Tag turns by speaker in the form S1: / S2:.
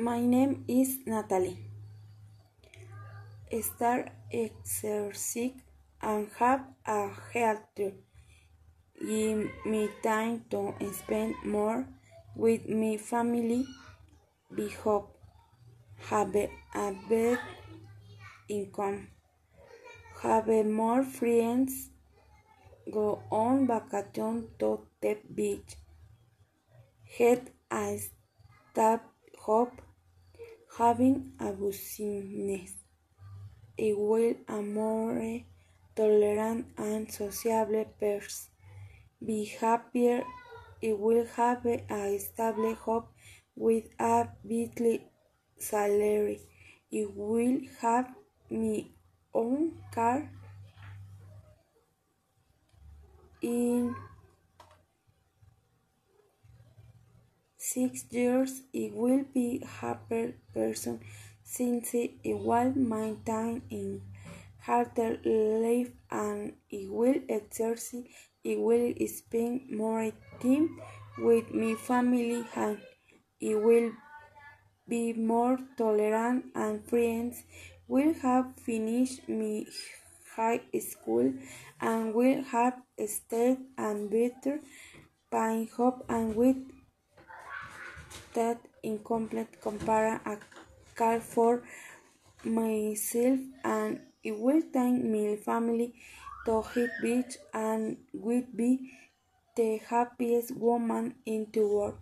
S1: My name is Natalie. Start exercising and have a healthy. Give me time to spend more with my family. Be hope. Have a better income. Have more friends. Go on vacation to the beach. Get a start hope. Having a business. I will a more tolerant and sociable person. Be happier. I will have a stable job with a bit salary. I will have my own car. In six years, I will be happy person since I will maintain in harder life and I will exercise. I will spend more time with my family and I will be more tolerant and friends will have finished my high school and will have stayed and better paying job and with that incomplete compare a car for myself and I will take my family to hit beach and will be the happiest woman in the world.